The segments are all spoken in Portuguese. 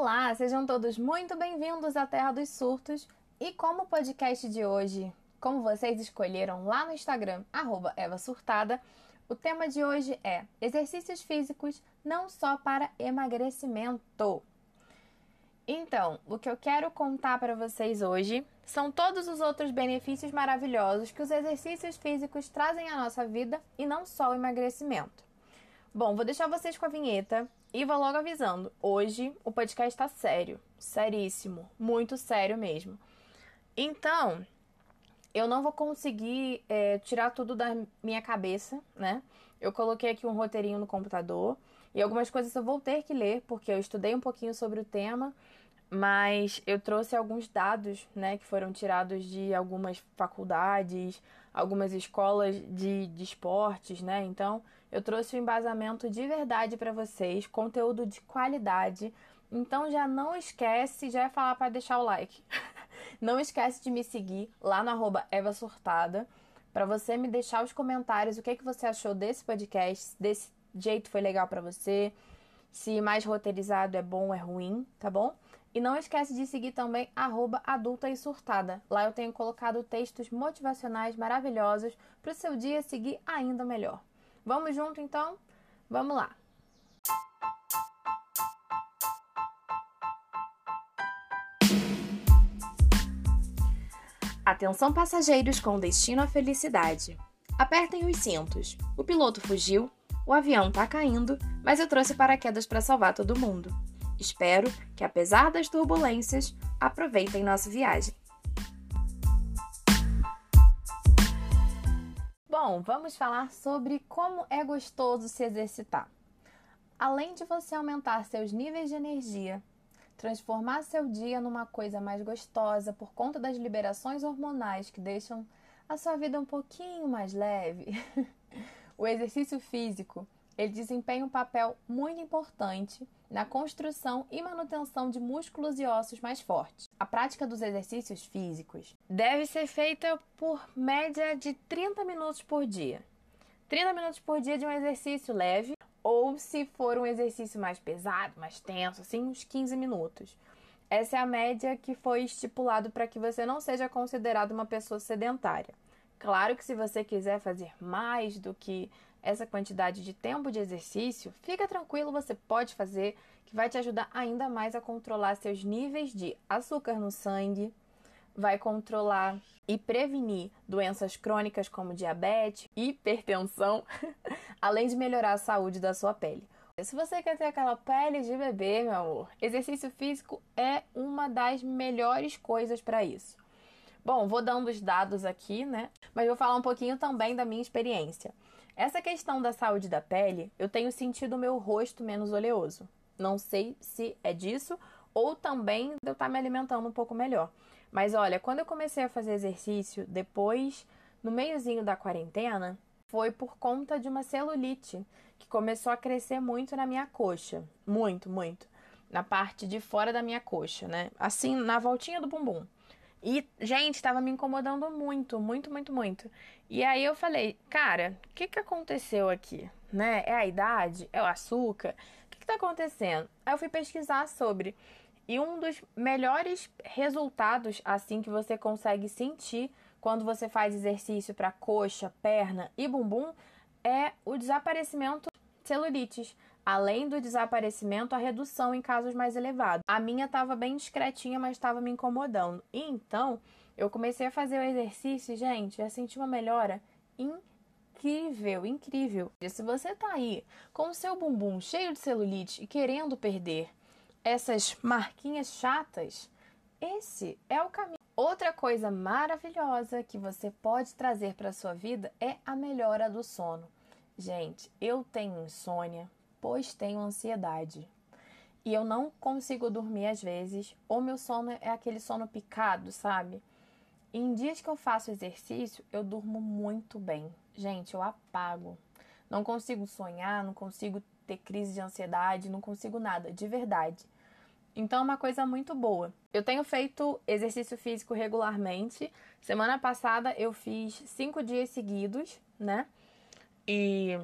Olá, sejam todos muito bem-vindos à Terra dos Surtos. E como o podcast de hoje, como vocês escolheram lá no Instagram, @eva_surtada, o tema de hoje é exercícios físicos não só para emagrecimento. Então, o que eu quero contar para vocês hoje são todos os outros benefícios maravilhosos que os exercícios físicos trazem à nossa vida e não só o emagrecimento. Bom, vou deixar vocês com a vinheta e vou logo avisando. Hoje o podcast está sério, seríssimo, muito sério mesmo. Então, eu não vou conseguir é, tirar tudo da minha cabeça, né? Eu coloquei aqui um roteirinho no computador e algumas coisas eu vou ter que ler, porque eu estudei um pouquinho sobre o tema, mas eu trouxe alguns dados, né, que foram tirados de algumas faculdades, algumas escolas de, de esportes, né? Então, eu trouxe um embasamento de verdade para vocês, conteúdo de qualidade. Então já não esquece, já ia falar para deixar o like. não esquece de me seguir lá no arroba Eva Surtada, para você me deixar os comentários o que, que você achou desse podcast, desse jeito foi legal para você, se mais roteirizado é bom ou é ruim, tá bom? E não esquece de seguir também arroba adulta e surtada. Lá eu tenho colocado textos motivacionais maravilhosos para o seu dia seguir ainda melhor. Vamos junto então? Vamos lá! Atenção passageiros com destino à felicidade. Apertem os cintos. O piloto fugiu, o avião tá caindo, mas eu trouxe paraquedas para salvar todo mundo. Espero que, apesar das turbulências, aproveitem nossa viagem. Bom, vamos falar sobre como é gostoso se exercitar. Além de você aumentar seus níveis de energia, transformar seu dia numa coisa mais gostosa por conta das liberações hormonais que deixam a sua vida um pouquinho mais leve, o exercício físico ele desempenha um papel muito importante na construção e manutenção de músculos e ossos mais fortes. A prática dos exercícios físicos deve ser feita por média de 30 minutos por dia. 30 minutos por dia de um exercício leve, ou se for um exercício mais pesado, mais tenso, assim, uns 15 minutos. Essa é a média que foi estipulado para que você não seja considerado uma pessoa sedentária. Claro que se você quiser fazer mais do que essa quantidade de tempo de exercício, fica tranquilo, você pode fazer, que vai te ajudar ainda mais a controlar seus níveis de açúcar no sangue, vai controlar e prevenir doenças crônicas como diabetes, hipertensão, além de melhorar a saúde da sua pele. Se você quer ter aquela pele de bebê, meu amor, exercício físico é uma das melhores coisas para isso. Bom, vou dando os dados aqui, né? Mas vou falar um pouquinho também da minha experiência. Essa questão da saúde da pele, eu tenho sentido o meu rosto menos oleoso. Não sei se é disso ou também de eu estar me alimentando um pouco melhor. Mas olha, quando eu comecei a fazer exercício, depois, no meiozinho da quarentena, foi por conta de uma celulite que começou a crescer muito na minha coxa. Muito, muito. Na parte de fora da minha coxa, né? Assim, na voltinha do bumbum. E, gente, estava me incomodando muito, muito, muito, muito. E aí eu falei, cara, o que, que aconteceu aqui? Né? É a idade? É o açúcar? O que, que tá acontecendo? Aí eu fui pesquisar sobre. E um dos melhores resultados, assim, que você consegue sentir quando você faz exercício para coxa, perna e bumbum, é o desaparecimento de celulites além do desaparecimento, a redução em casos mais elevados. A minha estava bem discretinha, mas estava me incomodando. E então, eu comecei a fazer o exercício, gente, já senti uma melhora incrível, incrível. E se você tá aí com o seu bumbum cheio de celulite e querendo perder essas marquinhas chatas, esse é o caminho. Outra coisa maravilhosa que você pode trazer para sua vida é a melhora do sono. Gente, eu tenho insônia, pois tenho ansiedade. E eu não consigo dormir às vezes, ou meu sono é aquele sono picado, sabe? E em dias que eu faço exercício, eu durmo muito bem. Gente, eu apago. Não consigo sonhar, não consigo ter crise de ansiedade, não consigo nada, de verdade. Então é uma coisa muito boa. Eu tenho feito exercício físico regularmente. Semana passada eu fiz cinco dias seguidos, né? E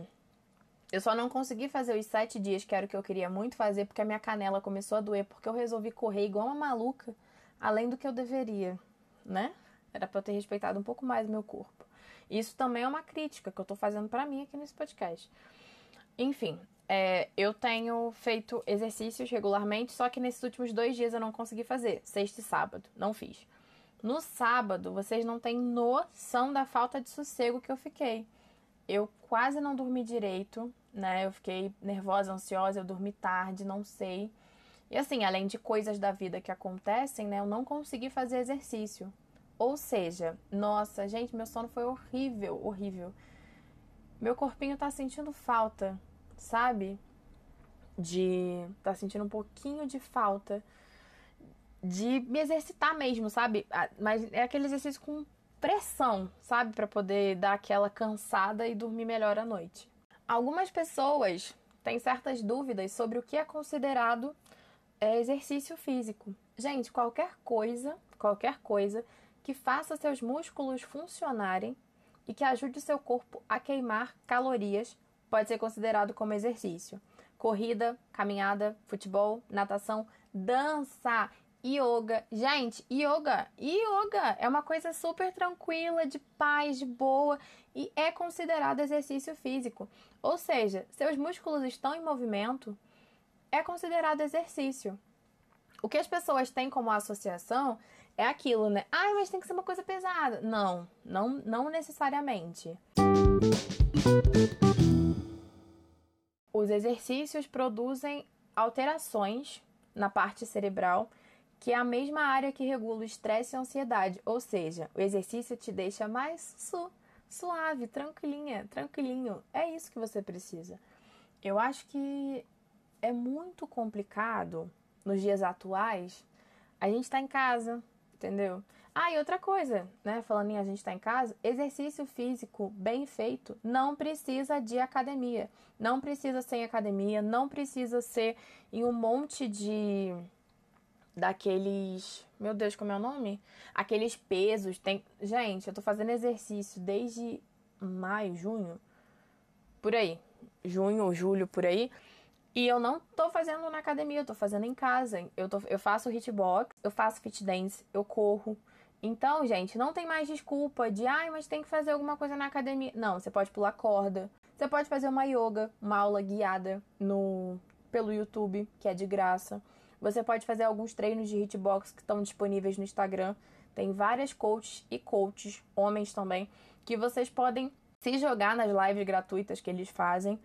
Eu só não consegui fazer os sete dias, que era o que eu queria muito fazer, porque a minha canela começou a doer, porque eu resolvi correr igual uma maluca, além do que eu deveria, né? Era pra eu ter respeitado um pouco mais o meu corpo. Isso também é uma crítica que eu tô fazendo para mim aqui nesse podcast. Enfim, é, eu tenho feito exercícios regularmente, só que nesses últimos dois dias eu não consegui fazer, sexta e sábado, não fiz. No sábado, vocês não têm noção da falta de sossego que eu fiquei. Eu quase não dormi direito, né? Eu fiquei nervosa, ansiosa, eu dormi tarde, não sei. E assim, além de coisas da vida que acontecem, né? Eu não consegui fazer exercício. Ou seja, nossa, gente, meu sono foi horrível, horrível. Meu corpinho tá sentindo falta, sabe? De. tá sentindo um pouquinho de falta de me exercitar mesmo, sabe? Mas é aquele exercício com pressão, sabe? Para poder dar aquela cansada e dormir melhor à noite. Algumas pessoas têm certas dúvidas sobre o que é considerado é, exercício físico. Gente, qualquer coisa, qualquer coisa que faça seus músculos funcionarem e que ajude seu corpo a queimar calorias pode ser considerado como exercício. Corrida, caminhada, futebol, natação, dança, yoga. Gente, yoga, yoga é uma coisa super tranquila, de paz, de boa e é considerado exercício físico. Ou seja, seus músculos estão em movimento, é considerado exercício. O que as pessoas têm como associação é aquilo, né? Ah, mas tem que ser uma coisa pesada. Não, não, não necessariamente. Os exercícios produzem alterações na parte cerebral, que é a mesma área que regula o estresse e a ansiedade. Ou seja, o exercício te deixa mais su suave, tranquilinha, tranquilinho. É isso que você precisa. Eu acho que é muito complicado nos dias atuais. A gente está em casa, entendeu? Ah, e outra coisa, né? Falando em a gente estar tá em casa, exercício físico bem feito não precisa de academia. Não precisa ser em academia, não precisa ser em um monte de. Daqueles. Meu Deus, como é o nome? Aqueles pesos. Tem... Gente, eu tô fazendo exercício desde maio, junho. Por aí. Junho ou julho, por aí. E eu não tô fazendo na academia, eu tô fazendo em casa. Eu, tô, eu faço hitbox, eu faço fit dance, eu corro. Então, gente, não tem mais desculpa de, ai, mas tem que fazer alguma coisa na academia. Não, você pode pular corda. Você pode fazer uma yoga, uma aula guiada no pelo YouTube, que é de graça. Você pode fazer alguns treinos de hitbox que estão disponíveis no Instagram. Tem várias coaches e coaches, homens também, que vocês podem se jogar nas lives gratuitas que eles fazem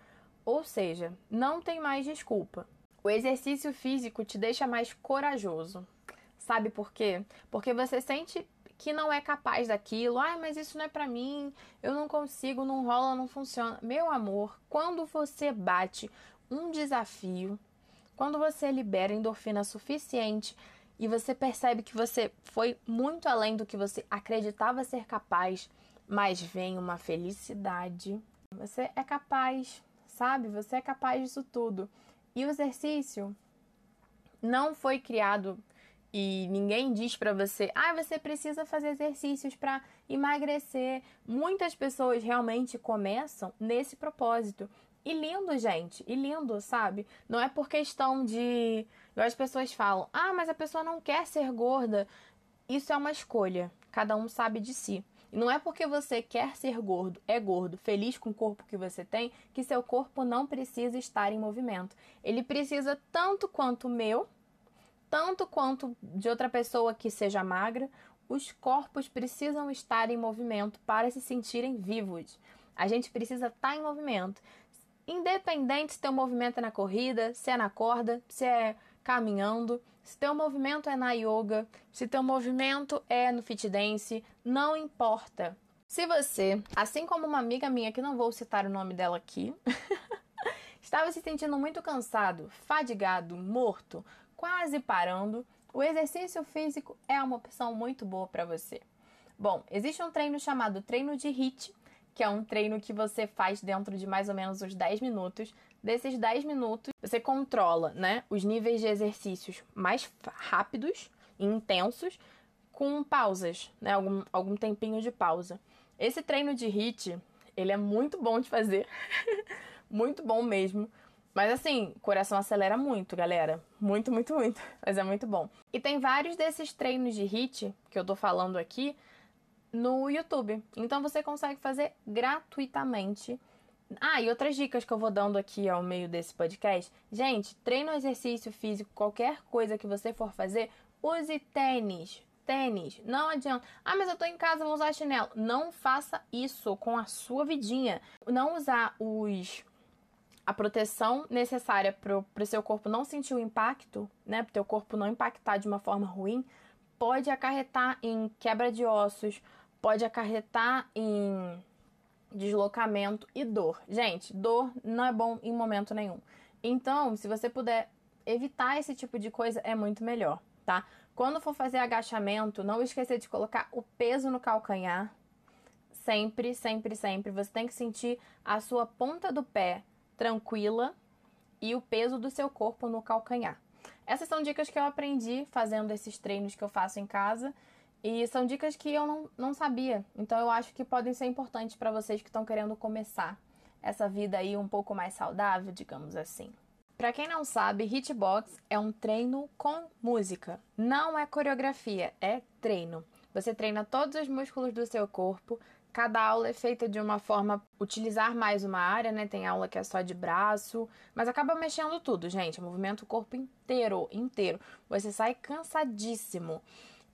ou seja, não tem mais desculpa. O exercício físico te deixa mais corajoso. Sabe por quê? Porque você sente que não é capaz daquilo. Ah, mas isso não é para mim. Eu não consigo, não rola, não funciona. Meu amor, quando você bate um desafio, quando você libera endorfina suficiente e você percebe que você foi muito além do que você acreditava ser capaz, mas vem uma felicidade. Você é capaz, sabe? Você é capaz disso tudo. E o exercício não foi criado e ninguém diz para você, ah, você precisa fazer exercícios para emagrecer. Muitas pessoas realmente começam nesse propósito. E lindo, gente, e lindo, sabe? Não é por questão de. As pessoas falam, ah, mas a pessoa não quer ser gorda. Isso é uma escolha, cada um sabe de si. E não é porque você quer ser gordo, é gordo, feliz com o corpo que você tem, que seu corpo não precisa estar em movimento. Ele precisa tanto quanto o meu, tanto quanto de outra pessoa que seja magra. Os corpos precisam estar em movimento para se sentirem vivos. A gente precisa estar em movimento. Independente se teu movimento é na corrida, se é na corda, se é caminhando, se teu movimento é na yoga, se teu movimento é no fit dance, não importa. Se você, assim como uma amiga minha que não vou citar o nome dela aqui, estava se sentindo muito cansado, fadigado, morto, quase parando, o exercício físico é uma opção muito boa para você. Bom, existe um treino chamado treino de HIIT, que é um treino que você faz dentro de mais ou menos uns 10 minutos. Desses 10 minutos, você controla, né, os níveis de exercícios mais rápidos e intensos com pausas, né, algum, algum tempinho de pausa. Esse treino de HIIT, ele é muito bom de fazer, muito bom mesmo. Mas assim, o coração acelera muito, galera. Muito, muito, muito. Mas é muito bom. E tem vários desses treinos de HIIT que eu tô falando aqui no YouTube. Então você consegue fazer gratuitamente. Ah, e outras dicas que eu vou dando aqui ao meio desse podcast. Gente, treino exercício físico, qualquer coisa que você for fazer, use tênis. Tênis, não adianta. Ah, mas eu tô em casa, vou usar chinelo. Não faça isso com a sua vidinha. Não usar os a proteção necessária para o seu corpo não sentir o impacto, né, para o teu corpo não impactar de uma forma ruim, pode acarretar em quebra de ossos, pode acarretar em deslocamento e dor. Gente, dor não é bom em momento nenhum. Então, se você puder evitar esse tipo de coisa, é muito melhor, tá? Quando for fazer agachamento, não esqueça de colocar o peso no calcanhar. Sempre, sempre, sempre. Você tem que sentir a sua ponta do pé tranquila e o peso do seu corpo no calcanhar. Essas são dicas que eu aprendi fazendo esses treinos que eu faço em casa e são dicas que eu não, não sabia. Então eu acho que podem ser importantes para vocês que estão querendo começar essa vida aí um pouco mais saudável, digamos assim. Para quem não sabe, hitbox é um treino com música. Não é coreografia, é treino. Você treina todos os músculos do seu corpo Cada aula é feita de uma forma utilizar mais uma área, né? Tem aula que é só de braço, mas acaba mexendo tudo, gente. Movimento o corpo inteiro, inteiro. Você sai cansadíssimo.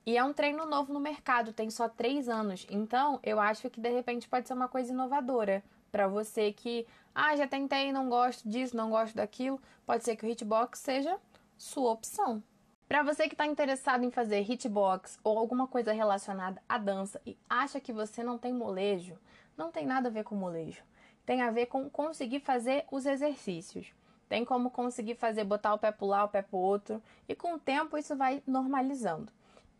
E é um treino novo no mercado, tem só três anos. Então, eu acho que de repente pode ser uma coisa inovadora para você que, ah, já tentei, não gosto disso, não gosto daquilo. Pode ser que o hitbox seja sua opção. Para você que está interessado em fazer hitbox ou alguma coisa relacionada à dança e acha que você não tem molejo, não tem nada a ver com molejo. Tem a ver com conseguir fazer os exercícios. Tem como conseguir fazer botar o pé para lá, o pé para o outro, e com o tempo isso vai normalizando.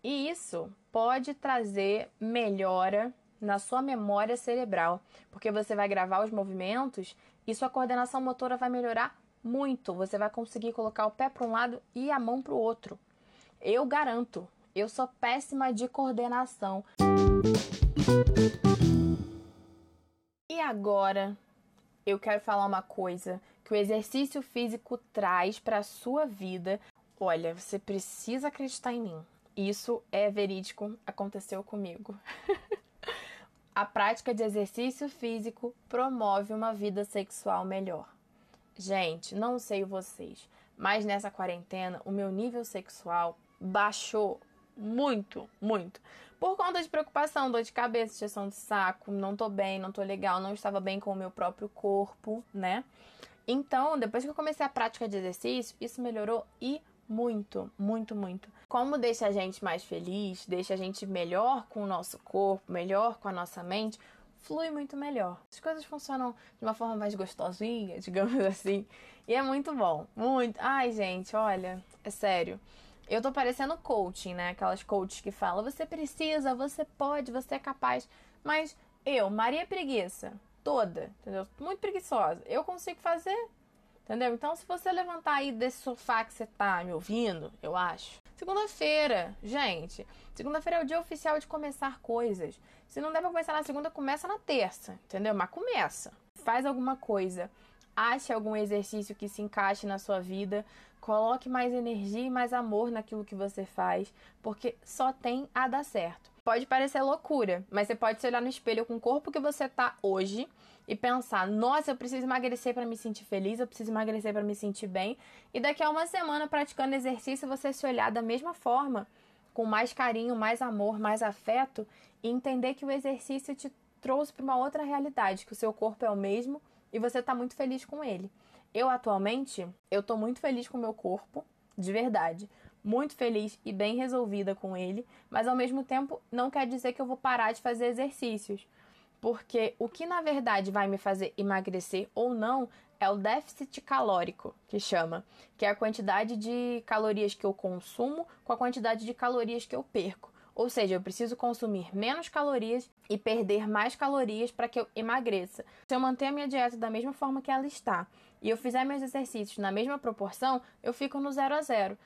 E isso pode trazer melhora na sua memória cerebral, porque você vai gravar os movimentos e sua coordenação motora vai melhorar muito. Você vai conseguir colocar o pé para um lado e a mão para o outro. Eu garanto, eu sou péssima de coordenação. E agora, eu quero falar uma coisa que o exercício físico traz para a sua vida. Olha, você precisa acreditar em mim. Isso é verídico, aconteceu comigo. a prática de exercício físico promove uma vida sexual melhor. Gente, não sei vocês, mas nessa quarentena o meu nível sexual baixou muito, muito. Por conta de preocupação, dor de cabeça, injeção de saco, não tô bem, não tô legal, não estava bem com o meu próprio corpo, né? Então, depois que eu comecei a prática de exercício, isso melhorou e muito, muito, muito. Como deixa a gente mais feliz, deixa a gente melhor com o nosso corpo, melhor com a nossa mente, flui muito melhor. As coisas funcionam de uma forma mais gostosinha, digamos assim. E é muito bom. Muito. Ai, gente, olha, é sério. Eu tô parecendo coaching, né? Aquelas coaches que falam: você precisa, você pode, você é capaz. Mas eu, Maria Preguiça, toda, entendeu? Muito preguiçosa. Eu consigo fazer, entendeu? Então, se você levantar aí desse sofá que você tá me ouvindo, eu acho. Segunda-feira, gente. Segunda-feira é o dia oficial de começar coisas. Se não der pra começar na segunda, começa na terça, entendeu? Mas começa. Faz alguma coisa. Ache algum exercício que se encaixe na sua vida. Coloque mais energia e mais amor naquilo que você faz, porque só tem a dar certo. Pode parecer loucura, mas você pode se olhar no espelho com o corpo que você tá hoje e pensar: nossa, eu preciso emagrecer para me sentir feliz, eu preciso emagrecer para me sentir bem. E daqui a uma semana praticando exercício, você se olhar da mesma forma com mais carinho, mais amor, mais afeto e entender que o exercício te trouxe para uma outra realidade, que o seu corpo é o mesmo e você está muito feliz com ele. Eu atualmente, eu tô muito feliz com o meu corpo, de verdade, muito feliz e bem resolvida com ele, mas ao mesmo tempo não quer dizer que eu vou parar de fazer exercícios. Porque o que na verdade vai me fazer emagrecer ou não é o déficit calórico, que chama, que é a quantidade de calorias que eu consumo com a quantidade de calorias que eu perco. Ou seja, eu preciso consumir menos calorias e perder mais calorias para que eu emagreça. Se eu manter a minha dieta da mesma forma que ela está e eu fizer meus exercícios na mesma proporção, eu fico no zero a zero.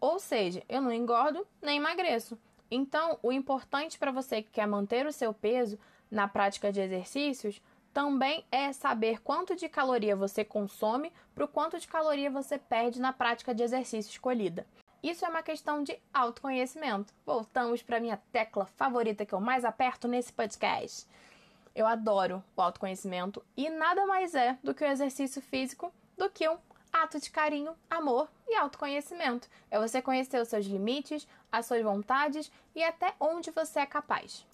Ou seja, eu não engordo nem emagreço. Então, o importante para você que quer manter o seu peso na prática de exercícios também é saber quanto de caloria você consome para o quanto de caloria você perde na prática de exercício escolhida. Isso é uma questão de autoconhecimento. Voltamos para minha tecla favorita que eu mais aperto nesse podcast. Eu adoro o autoconhecimento e nada mais é do que o exercício físico do que um ato de carinho, amor e autoconhecimento. É você conhecer os seus limites, as suas vontades e até onde você é capaz.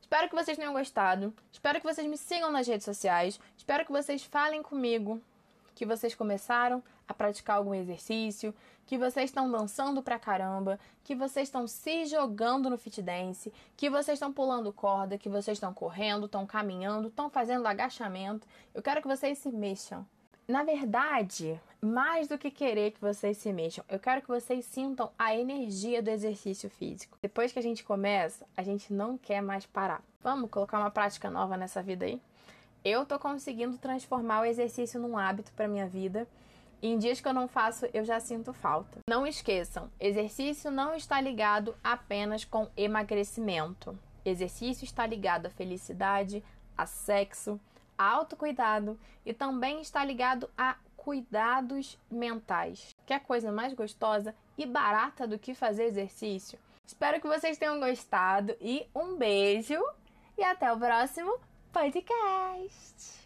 Espero que vocês tenham gostado. Espero que vocês me sigam nas redes sociais. Espero que vocês falem comigo que vocês começaram a praticar algum exercício, que vocês estão dançando pra caramba, que vocês estão se jogando no fit dance, que vocês estão pulando corda, que vocês estão correndo, estão caminhando, estão fazendo agachamento. Eu quero que vocês se mexam. Na verdade, mais do que querer que vocês se mexam, eu quero que vocês sintam a energia do exercício físico. Depois que a gente começa, a gente não quer mais parar. Vamos colocar uma prática nova nessa vida aí? Eu tô conseguindo transformar o exercício num hábito para minha vida. E em dias que eu não faço, eu já sinto falta. Não esqueçam, exercício não está ligado apenas com emagrecimento. Exercício está ligado à felicidade, a sexo, autocuidado e também está ligado a cuidados mentais. Que é coisa mais gostosa e barata do que fazer exercício? Espero que vocês tenham gostado e um beijo e até o próximo podcast.